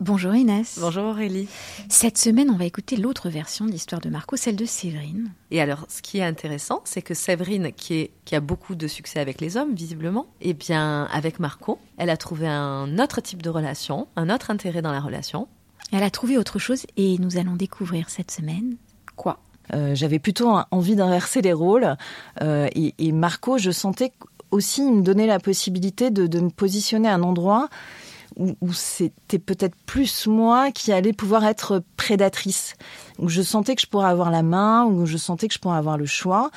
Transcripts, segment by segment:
Bonjour Inès. Bonjour Aurélie. Cette semaine, on va écouter l'autre version de l'histoire de Marco, celle de Séverine. Et alors, ce qui est intéressant, c'est que Séverine, qui, qui a beaucoup de succès avec les hommes, visiblement, eh bien, avec Marco, elle a trouvé un autre type de relation, un autre intérêt dans la relation. Elle a trouvé autre chose et nous allons découvrir cette semaine quoi euh, J'avais plutôt envie d'inverser les rôles euh, et, et, Marco, je sentais aussi me donner la possibilité de, de me positionner à un endroit où, où c'était peut-être plus moi qui allais pouvoir être prédatrice, où je sentais que je pourrais avoir la main, où je sentais que je pourrais avoir le choix,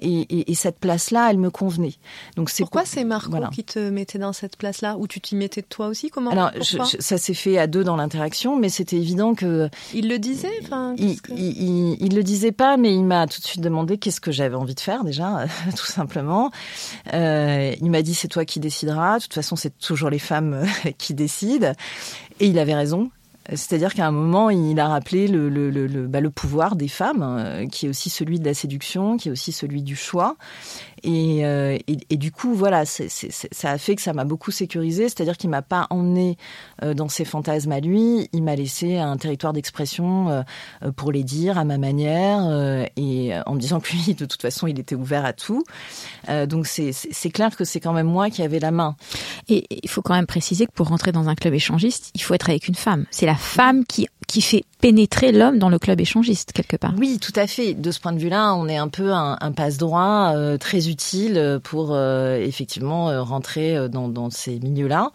et, et, et cette place-là, elle me convenait. Donc c'est pourquoi pour... c'est Marco voilà. qui te mettait dans cette place-là, ou tu t'y mettais toi aussi? Comment Alors je, je, ça s'est fait à deux dans l'interaction, mais c'était évident que il le disait. Enfin, il, que... il, il, il, le disait pas, mais il m'a tout de suite demandé qu'est-ce que j'avais envie de faire déjà, tout simplement. Euh, il m'a dit c'est toi qui décideras. De toute façon, c'est toujours les femmes qui Et il avait raison. C'est-à-dire qu'à un moment, il a rappelé le, bah, pouvoir des femmes, euh, qui est aussi celui de la séduction, qui est aussi celui du choix. Et, euh, du coup, voilà, ça a fait que ça m'a beaucoup sécurisé. C'est-à-dire qu'il m'a pas emmené euh, dans ses fantasmes à lui. Il m'a laissé un territoire d'expression euh, pour les dire à ma manière et en me disant que lui, de toute façon, il était ouvert à tout. Donc c'est clair que c'est quand même moi qui avais la main. Et il faut quand même préciser que pour rentrer dans un club échangiste, il faut être avec une femme. C'est la femme qui qui fait pénétrer l'homme dans le club échangiste quelque part. Oui, tout à fait. De ce point de vue-là, on est un peu un, un passe-droit euh, très utile pour euh, effectivement euh, rentrer dans, dans ces milieux-là.